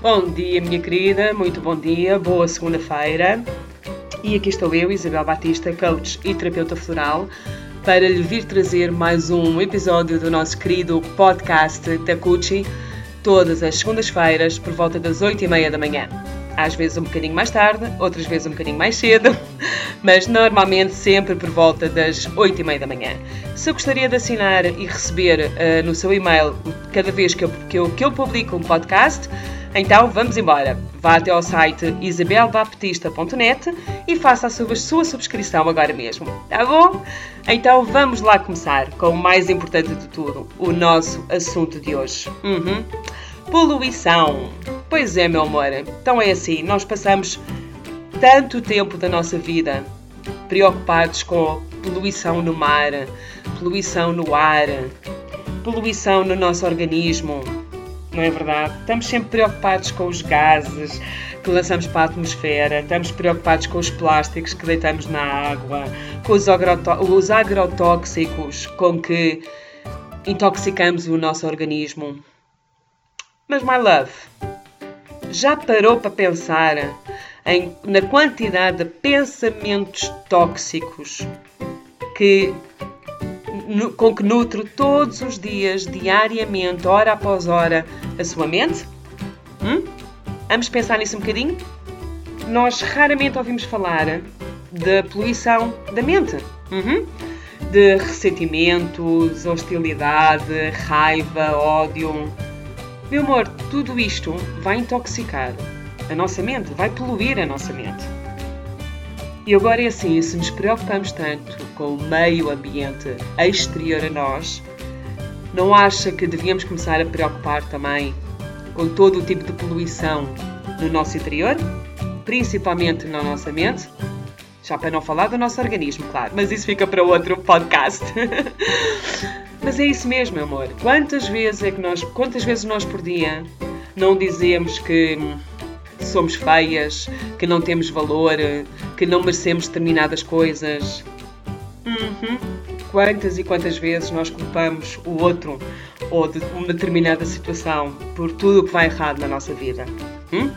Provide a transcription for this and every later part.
Bom dia, minha querida, muito bom dia, boa segunda-feira. E aqui estou eu, Isabel Batista, coach e terapeuta floral, para lhe vir trazer mais um episódio do nosso querido podcast Takuchi, todas as segundas-feiras, por volta das 8 e meia da manhã. Às vezes um bocadinho mais tarde, outras vezes um bocadinho mais cedo, mas normalmente sempre por volta das 8 e meia da manhã. Se gostaria de assinar e receber uh, no seu e-mail cada vez que eu, que, eu, que eu publico um podcast, então vamos embora. Vá até ao site isabelbaptista.net e faça a sua, sua subscrição agora mesmo, tá bom? Então vamos lá começar com o mais importante de tudo, o nosso assunto de hoje. Uhum. Poluição. Pois é, meu amor. Então é assim, nós passamos tanto tempo da nossa vida preocupados com poluição no mar, poluição no ar, poluição no nosso organismo, não é verdade? Estamos sempre preocupados com os gases que lançamos para a atmosfera, estamos preocupados com os plásticos que deitamos na água, com os, os agrotóxicos com que intoxicamos o nosso organismo. Mas, my love, já parou para pensar em, na quantidade de pensamentos tóxicos que com que nutre todos os dias, diariamente, hora após hora, a sua mente? Hum? Vamos pensar nisso um bocadinho? Nós raramente ouvimos falar da poluição da mente. Uhum. De ressentimentos, hostilidade, raiva, ódio. Meu amor, tudo isto vai intoxicar a nossa mente, vai poluir a nossa mente. E agora é assim, se nos preocupamos tanto com o meio ambiente exterior a nós, não acha que devíamos começar a preocupar também com todo o tipo de poluição no nosso interior, principalmente na nossa mente? Já para não falar do nosso organismo, claro, mas isso fica para outro podcast. mas é isso mesmo, meu amor. Quantas vezes é que nós, quantas vezes nós por dia não dizemos que somos feias, que não temos valor, que não merecemos determinadas coisas. Uhum. Quantas e quantas vezes nós culpamos o outro ou de uma determinada situação por tudo o que vai errado na nossa vida? Hum?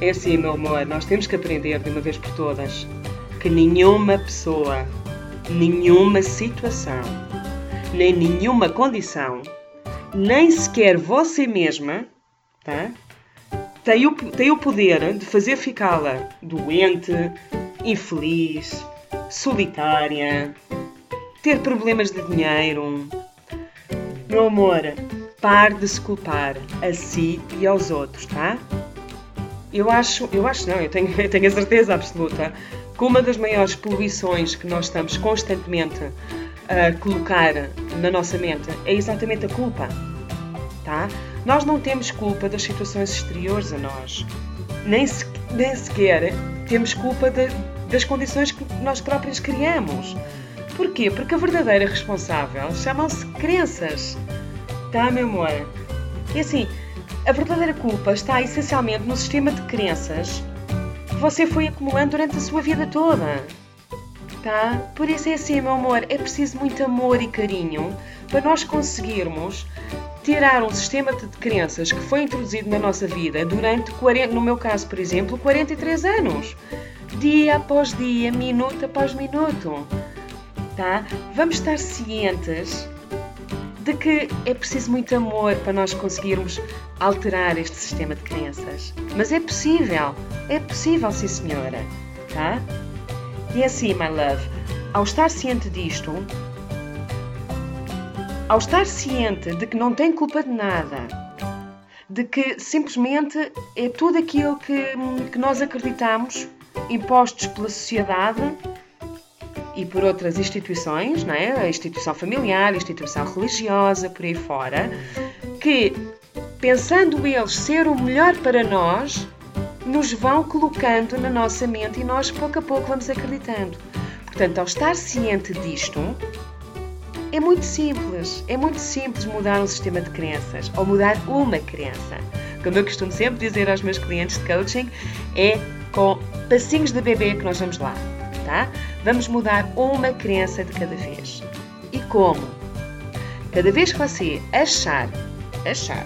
É assim, meu amor, nós temos que aprender de uma vez por todas que nenhuma pessoa, nenhuma situação, nem nenhuma condição, nem sequer você mesma, tá? tem o, tem o poder de fazer ficá-la doente, infeliz, solitária, ter problemas de dinheiro. Meu amor, pare de se culpar a si e aos outros, tá? Eu acho, eu acho não, eu tenho, eu tenho a certeza absoluta que uma das maiores poluições que nós estamos constantemente a colocar na nossa mente é exatamente a culpa, tá? Nós não temos culpa das situações exteriores a nós. Nem, se, nem sequer temos culpa de, das condições que nós próprios criamos. Porquê? Porque a verdadeira responsável chamam-se crenças. Tá, meu amor? E assim, a verdadeira culpa está essencialmente no sistema de crenças que você foi acumulando durante a sua vida toda. Por isso é assim, meu amor, é preciso muito amor e carinho para nós conseguirmos tirar um sistema de crenças que foi introduzido na nossa vida durante, 40, no meu caso, por exemplo, 43 anos. Dia após dia, minuto após minuto. Tá? Vamos estar cientes de que é preciso muito amor para nós conseguirmos alterar este sistema de crenças. Mas é possível, é possível, sim senhora. Tá? E é assim, my love, ao estar ciente disto, ao estar ciente de que não tem culpa de nada, de que simplesmente é tudo aquilo que, que nós acreditamos, impostos pela sociedade e por outras instituições, não é? a instituição familiar, a instituição religiosa, por aí fora, que, pensando eles ser o melhor para nós, nos vão colocando na nossa mente e nós pouco a pouco vamos acreditando. Portanto, ao estar ciente disto, é muito simples, é muito simples mudar um sistema de crenças ou mudar uma crença. Como eu costumo sempre dizer aos meus clientes de coaching, é com passinhos de bebê que nós vamos lá, tá? Vamos mudar uma crença de cada vez. E como? Cada vez que você achar, achar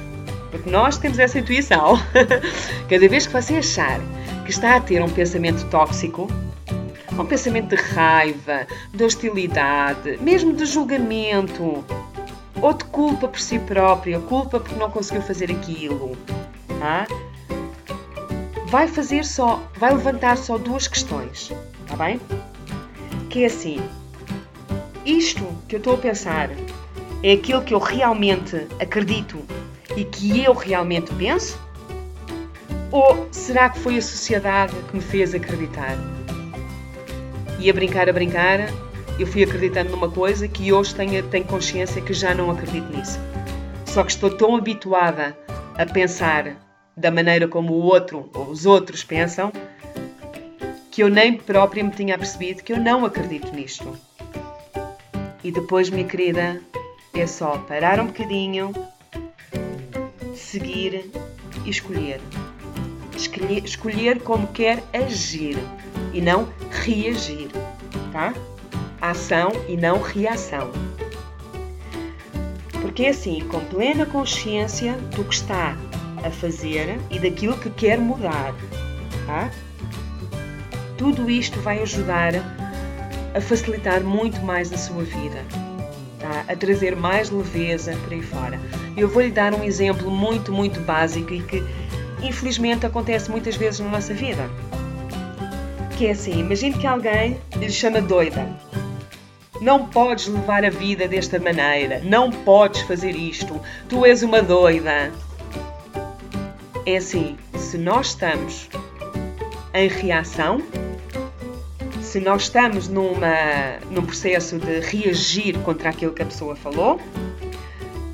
Porque nós temos essa intuição. Cada vez que você achar que está a ter um pensamento tóxico, um pensamento de raiva, de hostilidade, mesmo de julgamento, ou de culpa por si própria, culpa porque não conseguiu fazer aquilo, tá? vai fazer só, vai levantar só duas questões, tá bem? Que é assim, isto que eu estou a pensar é aquilo que eu realmente acredito e que eu realmente penso? Ou será que foi a sociedade que me fez acreditar? E a brincar, a brincar, eu fui acreditando numa coisa que hoje tenho, tenho consciência que já não acredito nisso. Só que estou tão habituada a pensar da maneira como o outro ou os outros pensam que eu nem própria me tinha percebido que eu não acredito nisto. E depois, minha querida, é só parar um bocadinho, seguir e escolher. Escolher, escolher como quer agir e não reagir, tá? Ação e não reação. Porque é assim, com plena consciência do que está a fazer e daquilo que quer mudar, tá? Tudo isto vai ajudar a facilitar muito mais a sua vida tá? a trazer mais leveza por aí fora. Eu vou lhe dar um exemplo muito, muito básico e que infelizmente acontece muitas vezes na nossa vida. Que é assim, imagine que alguém lhe chama doida. Não podes levar a vida desta maneira, não podes fazer isto, tu és uma doida. É assim, se nós estamos em reação, se nós estamos numa, num processo de reagir contra aquilo que a pessoa falou,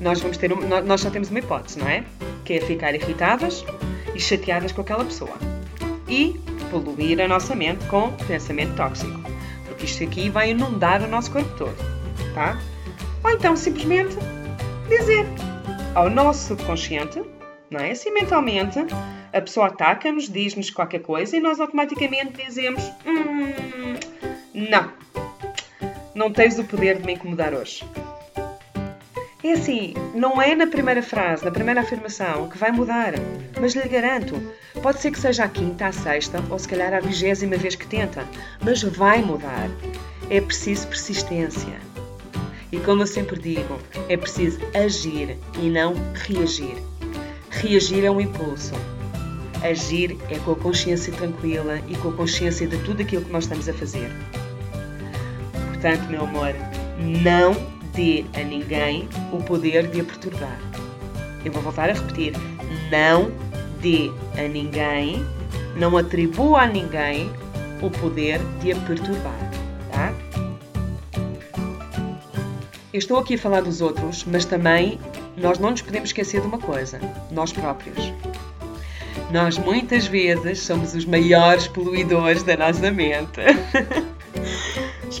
nós, vamos ter um, nós só temos uma hipótese, não é? Que é ficar irritadas e chateadas com aquela pessoa. E poluir a nossa mente com pensamento tóxico. Porque isto aqui vai inundar o nosso corpo todo, tá? Ou então simplesmente dizer ao nosso subconsciente, não é? Assim mentalmente, a pessoa ataca-nos, diz-nos qualquer coisa e nós automaticamente dizemos: hum, Não, não tens o poder de me incomodar hoje. É assim, não é na primeira frase, na primeira afirmação que vai mudar, mas lhe garanto, pode ser que seja a quinta, a sexta ou se calhar a vigésima vez que tenta, mas vai mudar. É preciso persistência. E como eu sempre digo, é preciso agir e não reagir. Reagir é um impulso, Agir é com a consciência tranquila e com a consciência de tudo aquilo que nós estamos a fazer. Portanto, meu amor, não dê a ninguém o poder de a perturbar. Eu vou voltar a repetir: não dê a ninguém, não atribua a ninguém o poder de a perturbar. Tá? Eu estou aqui a falar dos outros, mas também nós não nos podemos esquecer de uma coisa: nós próprios. Nós muitas vezes somos os maiores poluidores da nossa mente.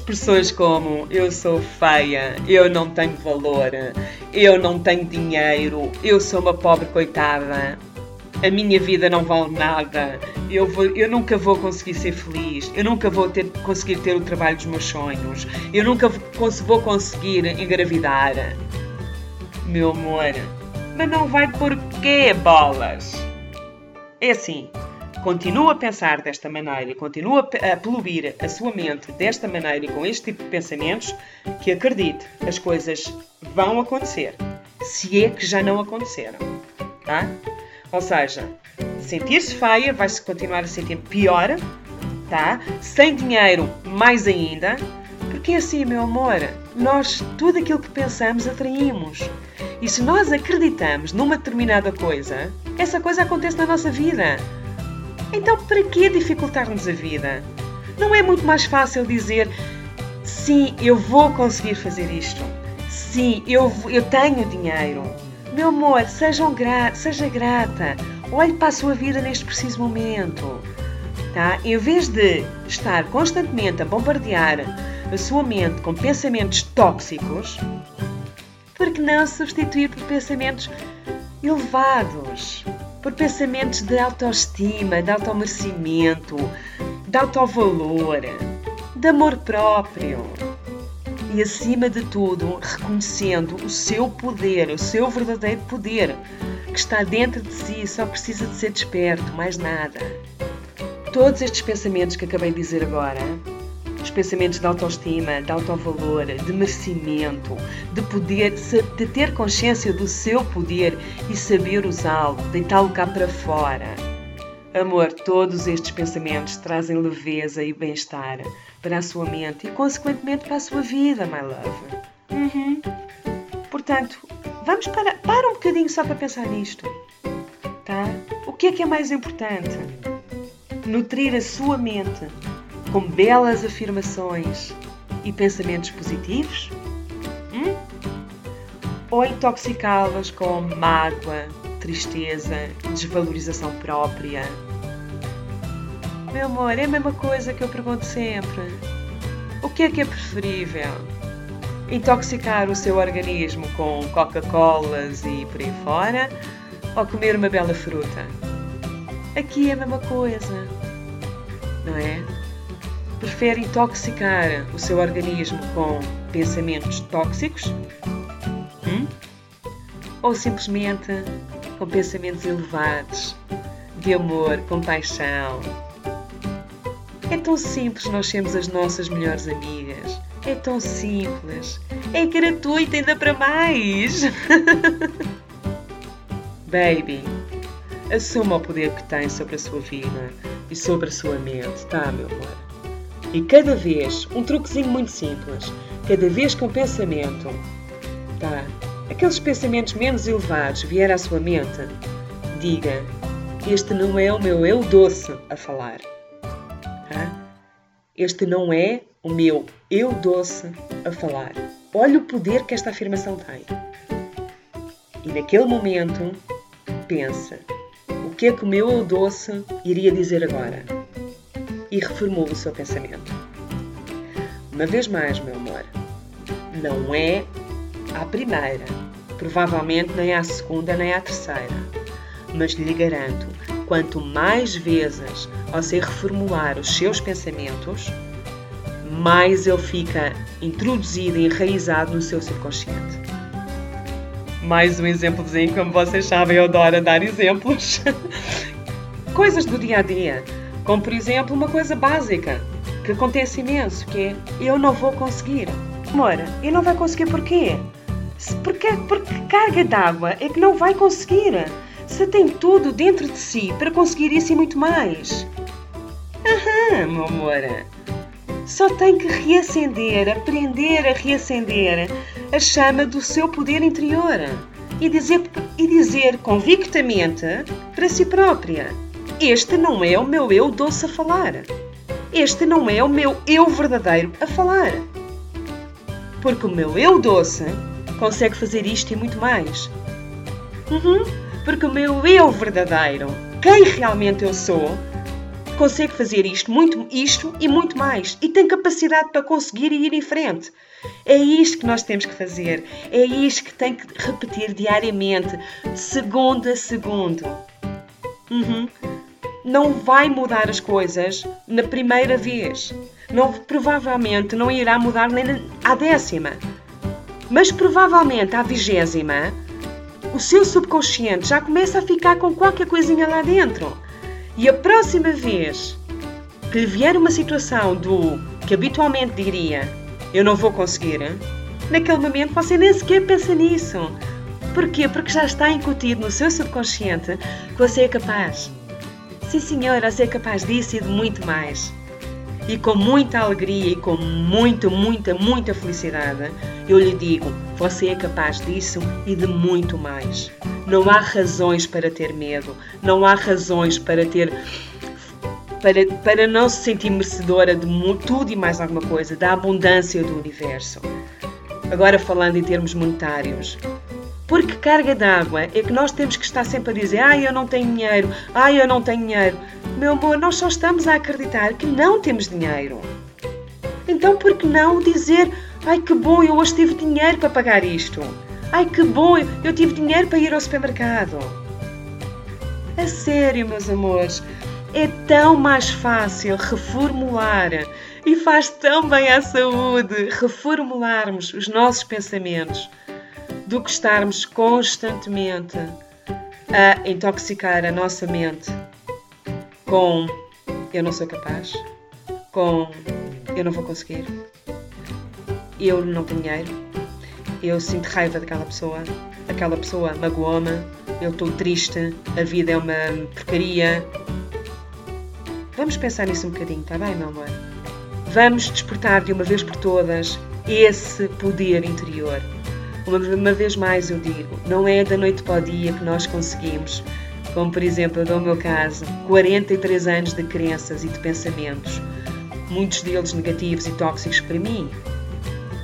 Expressões como eu sou feia, eu não tenho valor, eu não tenho dinheiro, eu sou uma pobre coitada, a minha vida não vale nada, eu, vou, eu nunca vou conseguir ser feliz, eu nunca vou ter, conseguir ter o trabalho dos meus sonhos, eu nunca vou conseguir engravidar. Meu amor, mas não vai por quê, bolas? É assim, continua a pensar desta maneira e continua a poluir a sua mente desta maneira e com este tipo de pensamentos, que acredite, as coisas vão acontecer. Se é que já não aconteceram. Tá? Ou seja, sentir-se feia vai-se continuar a sentir pior, tá? Sem dinheiro, mais ainda. Porque é assim, meu amor, nós tudo aquilo que pensamos atraímos. E se nós acreditamos numa determinada coisa, essa coisa acontece na nossa vida. Então, para que dificultar-nos a vida? Não é muito mais fácil dizer sim, eu vou conseguir fazer isto. Sim, eu, eu tenho dinheiro. Meu amor, sejam gra seja grata. Olhe para a sua vida neste preciso momento. Tá? Em vez de estar constantemente a bombardear a sua mente com pensamentos tóxicos, por que não substituir por pensamentos elevados, por pensamentos de autoestima, de automerecimento, de autovalor, de amor próprio. E acima de tudo, reconhecendo o seu poder, o seu verdadeiro poder. que está dentro de si, só precisa de ser desperto, mais nada. Todos estes pensamentos que acabei de dizer agora, os pensamentos de autoestima, de autovalor, de merecimento, de poder, de ter consciência do seu poder e saber usá-lo, deitá-lo cá para fora. Amor, todos estes pensamentos trazem leveza e bem-estar para a sua mente e, consequentemente, para a sua vida, my love. Uhum. Portanto, vamos para, para um bocadinho só para pensar nisto. Tá? O que é que é mais importante? Nutrir a sua mente com belas afirmações e pensamentos positivos? Hum? Ou intoxicá-las com mágoa, tristeza, desvalorização própria? Meu amor, é a mesma coisa que eu pergunto sempre. O que é que é preferível? intoxicar o seu organismo com Coca-Colas e por aí fora, ou comer uma bela fruta. Aqui é a mesma coisa, não é? Prefere intoxicar o seu organismo com pensamentos tóxicos? Hum? Ou simplesmente com pensamentos elevados, de amor, compaixão? É tão simples nós sermos as nossas melhores amigas é tão simples. É gratuito ainda para mais. Baby, assuma o poder que tem sobre a sua vida e sobre a sua mente, tá, meu amor? E cada vez, um truquezinho muito simples, cada vez que um pensamento, tá, aqueles pensamentos menos elevados vier à sua mente, diga: Este não é o meu eu doce a falar. Tá? Este não é o meu eu doce a falar. Olha o poder que esta afirmação tem. E naquele momento, pensa: o que é que o meu eu doce iria dizer agora? E reformula o seu pensamento. Uma vez mais, meu amor, não é à primeira, provavelmente nem à segunda nem à terceira, mas lhe garanto quanto mais vezes você reformular os seus pensamentos, mais ele fica introduzido e enraizado no seu subconsciente. Mais um exemplozinho, como vocês sabem, eu adoro dar exemplos. Coisas do dia a dia, como por exemplo uma coisa básica que acontece imenso, que é eu não vou conseguir. Amor, e não vai conseguir porquê? Porque, porque carga d'água é que não vai conseguir. Você tem tudo dentro de si para conseguir isso e muito mais. Aham, meu amor. Só tem que reacender, aprender a reacender a chama do seu poder interior e dizer, e dizer convictamente para si própria: Este não é o meu eu doce a falar. Este não é o meu eu verdadeiro a falar. Porque o meu eu doce consegue fazer isto e muito mais. Uhum porque o meu eu verdadeiro, quem realmente eu sou, consegue fazer isto, muito isto e muito mais e tem capacidade para conseguir ir em frente. É isto que nós temos que fazer, é isto que tem que repetir diariamente, segundo a segundo. Uhum. Não vai mudar as coisas na primeira vez. Não, provavelmente não irá mudar nem à décima. Mas provavelmente à vigésima o seu subconsciente já começa a ficar com qualquer coisinha lá dentro. E a próxima vez que lhe vier uma situação do que habitualmente diria eu não vou conseguir, naquele momento você nem sequer pensa nisso. Porquê? Porque já está incutido no seu subconsciente que você é capaz. Sim, senhora, é capaz disso e de muito mais. E com muita alegria e com muita, muita, muita felicidade, eu lhe digo: você é capaz disso e de muito mais. Não há razões para ter medo, não há razões para ter. Para, para não se sentir merecedora de tudo e mais alguma coisa, da abundância do universo. Agora, falando em termos monetários, porque carga d'água é que nós temos que estar sempre a dizer: ai, eu não tenho dinheiro, ai, eu não tenho dinheiro. Meu amor, nós só estamos a acreditar que não temos dinheiro. Então, por que não dizer: ai, que bom, eu hoje tive dinheiro para pagar isto? Ai, que bom, eu tive dinheiro para ir ao supermercado. A sério, meus amores, é tão mais fácil reformular e faz tão bem à saúde reformularmos os nossos pensamentos do que estarmos constantemente a intoxicar a nossa mente com eu não sou capaz, com eu não vou conseguir, eu não tenho dinheiro, eu sinto raiva daquela pessoa, aquela pessoa magoou-me, eu estou triste, a vida é uma porcaria. Vamos pensar nisso um bocadinho, está bem, meu amor? Vamos despertar de uma vez por todas esse poder interior. Uma, vez mais eu digo, não é da noite para o dia que nós conseguimos, como por exemplo eu dou o meu caso, 43 anos de crenças e de pensamentos, muitos deles negativos e tóxicos para mim,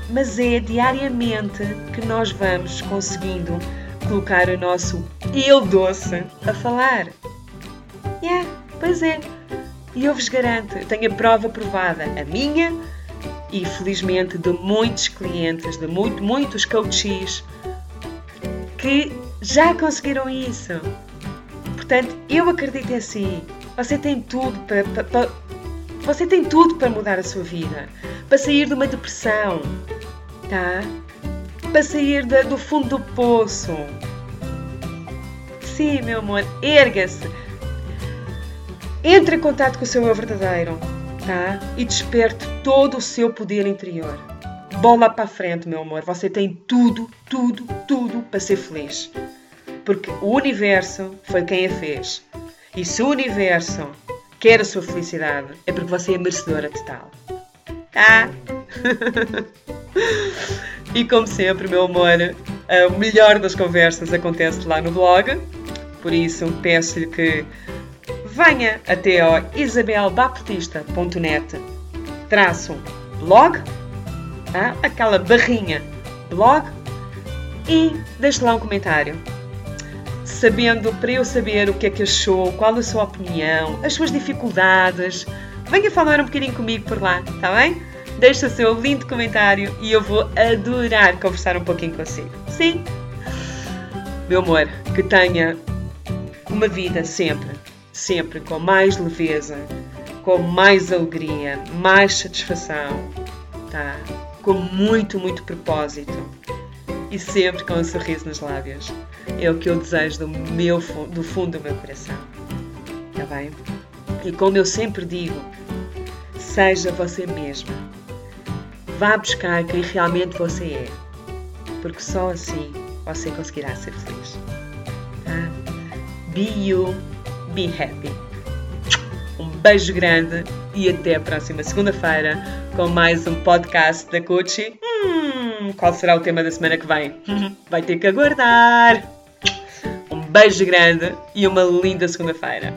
mas é diariamente que nós vamos conseguindo colocar o nosso eu doce a falar. Yeah, pois é. E eu vos garanto, tenho a prova provada, a minha e felizmente de muitos clientes, de muito, muitos coaches que já conseguiram isso. Portanto, eu acredito em si. Você tem tudo para, para, para, você tem tudo para mudar a sua vida, para sair de uma depressão, tá? Para sair da, do fundo do poço. Sim, meu amor, erga-se. Entre em contato com o seu eu verdadeiro, tá? E desperte todo o seu poder interior. Bola para a frente, meu amor. Você tem tudo, tudo, tudo para ser feliz. Porque o universo foi quem a fez. E se o universo quer a sua felicidade, é porque você é merecedora de tal. Tá? e como sempre, meu amor, o melhor das conversas acontece lá no blog. Por isso, peço-lhe que venha até ao isabelbaptista.net traço blog, ah, aquela barrinha blog e deixe lá um comentário. Sabendo, para eu saber o que é que achou, qual a sua opinião, as suas dificuldades, venha falar um bocadinho comigo por lá, está bem? Deixe o seu lindo comentário e eu vou adorar conversar um pouquinho consigo. Sim? Meu amor, que tenha uma vida sempre, sempre com mais leveza, com mais alegria, mais satisfação, tá? Com muito, muito propósito e sempre com um sorriso nos lábios. É o que eu desejo do, meu, do fundo do meu coração. Tá bem? E como eu sempre digo, seja você mesma. Vá buscar quem realmente você é, porque só assim você conseguirá ser feliz. Tá? Be you, be happy. Um beijo grande e até a próxima segunda-feira com mais um podcast da Coach. Hum, qual será o tema da semana que vem? Vai ter que aguardar. Um beijo grande e uma linda segunda-feira.